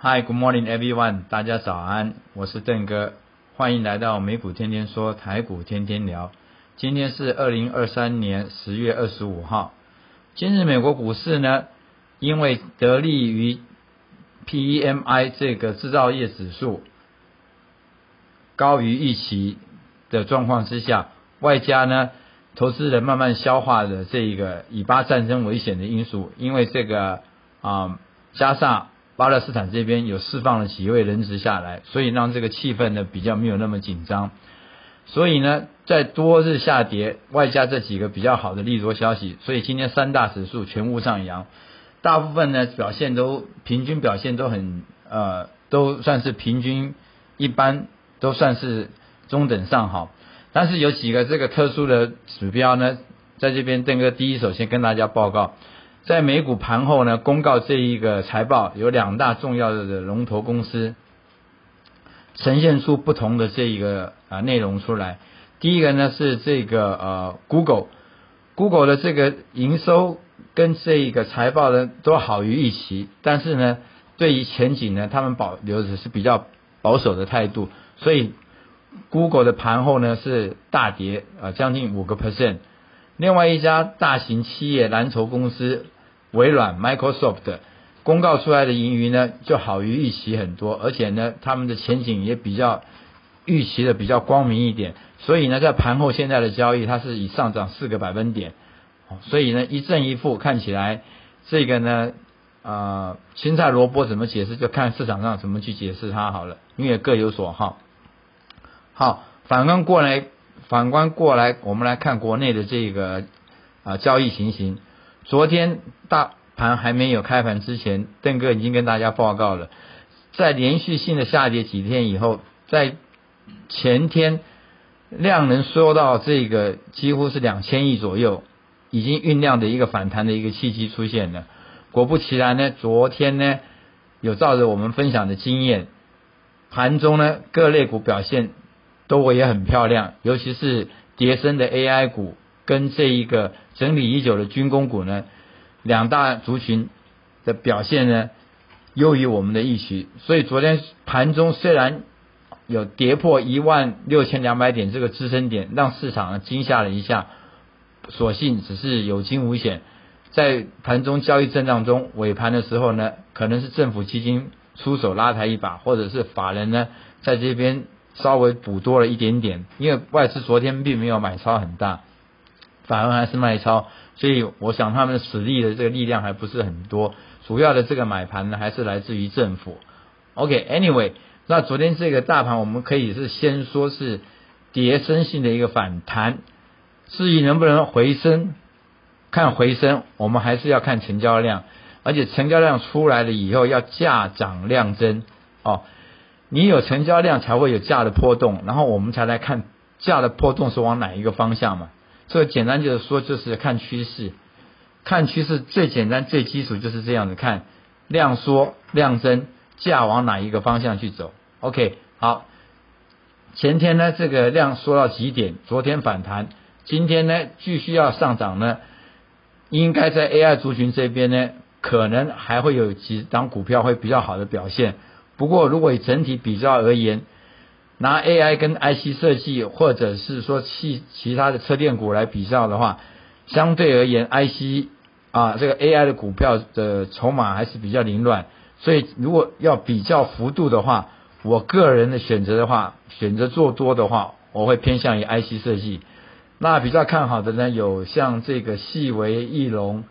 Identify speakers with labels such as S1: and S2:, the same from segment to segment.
S1: Hi, good morning, everyone. 大家早安，我是邓哥，欢迎来到美股天天说，台股天天聊。今天是二零二三年十月二十五号。今日美国股市呢，因为得利于 PEMI 这个制造业指数高于预期的状况之下，外加呢，投资人慢慢消化的这一个以巴战争危险的因素，因为这个啊，加上巴勒斯坦这边有释放了几位人质下来，所以让这个气氛呢比较没有那么紧张。所以呢，在多日下跌，外加这几个比较好的利多消息，所以今天三大指数全部上扬，大部分呢表现都平均表现都很呃都算是平均一般，都算是中等上好。但是有几个这个特殊的指标呢，在这边邓哥第一首先跟大家报告。在美股盘后呢，公告这一个财报有两大重要的龙头公司，呈现出不同的这一个啊内容出来。第一个呢是这个呃 Google，Google 的这个营收跟这一个财报呢都好于预期，但是呢对于前景呢，他们保留的是比较保守的态度，所以 Google 的盘后呢是大跌啊将近五个 percent。另外一家大型企业蓝筹公司。微软 Microsoft 公告出来的盈余呢，就好于预期很多，而且呢，他们的前景也比较预期的比较光明一点，所以呢，在盘后现在的交易，它是以上涨四个百分点，所以呢，一正一负看起来，这个呢，啊，青菜萝卜怎么解释，就看市场上怎么去解释它好了，因为各有所好。好，反观过来，反观过来，我们来看国内的这个啊交易情形。昨天大盘还没有开盘之前，邓哥已经跟大家报告了，在连续性的下跌几天以后，在前天量能缩到这个几乎是两千亿左右，已经酝酿的一个反弹的一个契机出现了。果不其然呢，昨天呢有照着我们分享的经验，盘中呢各类股表现都也很漂亮，尤其是叠升的 AI 股。跟这一个整理已久的军工股呢，两大族群的表现呢优于我们的预期，所以昨天盘中虽然有跌破一万六千两百点这个支撑点，让市场惊吓了一下，所幸只是有惊无险。在盘中交易震荡中，尾盘的时候呢，可能是政府基金出手拉抬一把，或者是法人呢在这边稍微补多了一点点，因为外资昨天并没有买超很大。反而还是卖超，所以我想他们的实力的这个力量还不是很多。主要的这个买盘呢，还是来自于政府。OK，Anyway，那昨天这个大盘我们可以是先说是跌升性的一个反弹，至于能不能回升，看回升，我们还是要看成交量，而且成交量出来了以后要价涨量增哦。你有成交量才会有价的波动，然后我们才来看价的波动是往哪一个方向嘛。这个简单就是说，就是看趋势，看趋势最简单最基础就是这样子看，量缩量增，价往哪一个方向去走？OK，好，前天呢这个量缩到极点，昨天反弹，今天呢继续要上涨呢，应该在 AI 族群这边呢，可能还会有几档股票会比较好的表现，不过如果以整体比较而言，拿 AI 跟 IC 设计，或者是说其其他的车电股来比较的话，相对而言，IC 啊这个 AI 的股票的筹码还是比较凌乱，所以如果要比较幅度的话，我个人的选择的话，选择做多的话，我会偏向于 IC 设计。那比较看好的呢，有像这个细维、翼龙，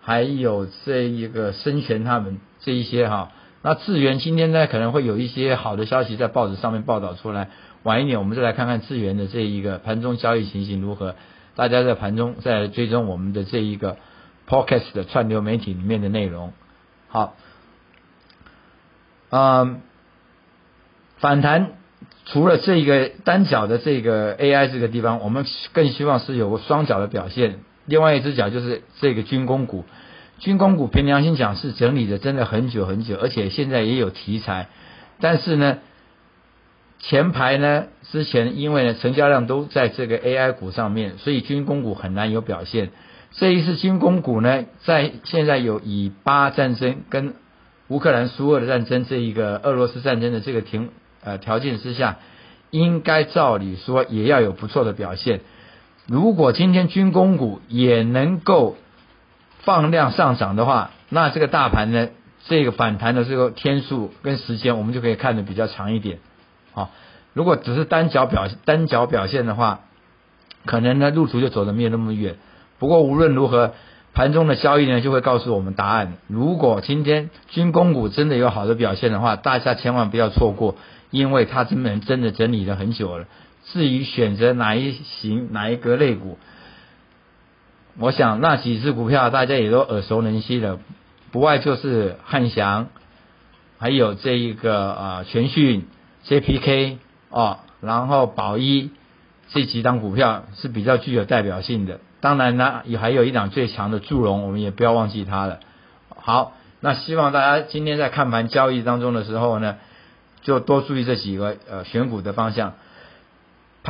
S1: 还有这一个深全他们这一些哈。那智源今天呢可能会有一些好的消息在报纸上面报道出来，晚一点我们再来看看智源的这一个盘中交易情形如何。大家在盘中再追踪我们的这一个 podcast 的串流媒体里面的内容。好，嗯，反弹除了这一个单脚的这个 AI 这个地方，我们更希望是有个双脚的表现。另外一只脚就是这个军工股。军工股凭良心讲是整理的真的很久很久，而且现在也有题材，但是呢，前排呢之前因为呢成交量都在这个 AI 股上面，所以军工股很难有表现。这一次军工股呢，在现在有以巴战争跟乌克兰苏俄的战争这一个俄罗斯战争的这个停呃条件之下，应该照理说也要有不错的表现。如果今天军工股也能够放量上涨的话，那这个大盘呢，这个反弹的这个天数跟时间，我们就可以看得比较长一点。好，如果只是单脚表单脚表现的话，可能呢路途就走得没有那么远。不过无论如何。盘中的交易呢，就会告诉我们答案。如果今天军工股真的有好的表现的话，大家千万不要错过，因为它真的真的整理了很久了。至于选择哪一型哪一个类股，我想那几只股票大家也都耳熟能详的，不外就是汉翔，还有这一个啊全讯、JPK 哦，然后宝一这几张股票是比较具有代表性的。当然呢，也还有一档最强的祝融，我们也不要忘记它了。好，那希望大家今天在看盘交易当中的时候呢，就多注意这几个呃选股的方向。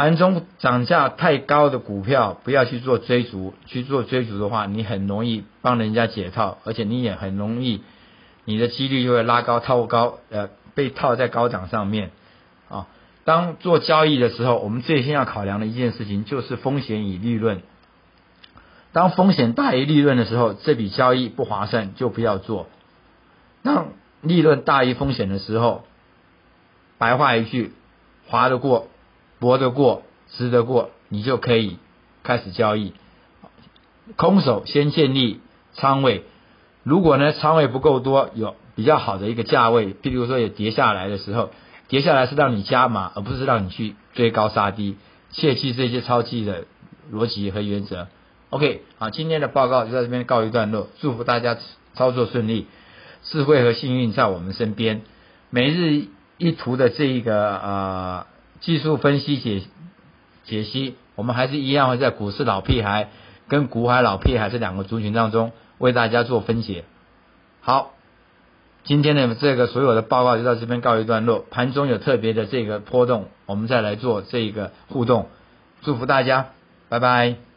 S1: 盘中涨价太高的股票不要去做追逐，去做追逐的话，你很容易帮人家解套，而且你也很容易你的几率就会拉高套高呃被套在高涨上面啊。当做交易的时候，我们最先要考量的一件事情就是风险与利润。当风险大于利润的时候，这笔交易不划算，就不要做。当利润大于风险的时候，白话一句，划得过、搏得过、值得过，你就可以开始交易。空手先建立仓位，如果呢仓位不够多，有比较好的一个价位，譬如说有跌下来的时候，跌下来是让你加码，而不是让你去追高杀低。切记这些超记的逻辑和原则。OK，好，今天的报告就在这边告一段落。祝福大家操作顺利，智慧和幸运在我们身边。每日一图的这一个呃技术分析解解析，我们还是一样会在股市老屁孩跟股海老屁孩这两个族群当中为大家做分解。好，今天的这个所有的报告就到这边告一段落。盘中有特别的这个波动，我们再来做这个互动。祝福大家，拜拜。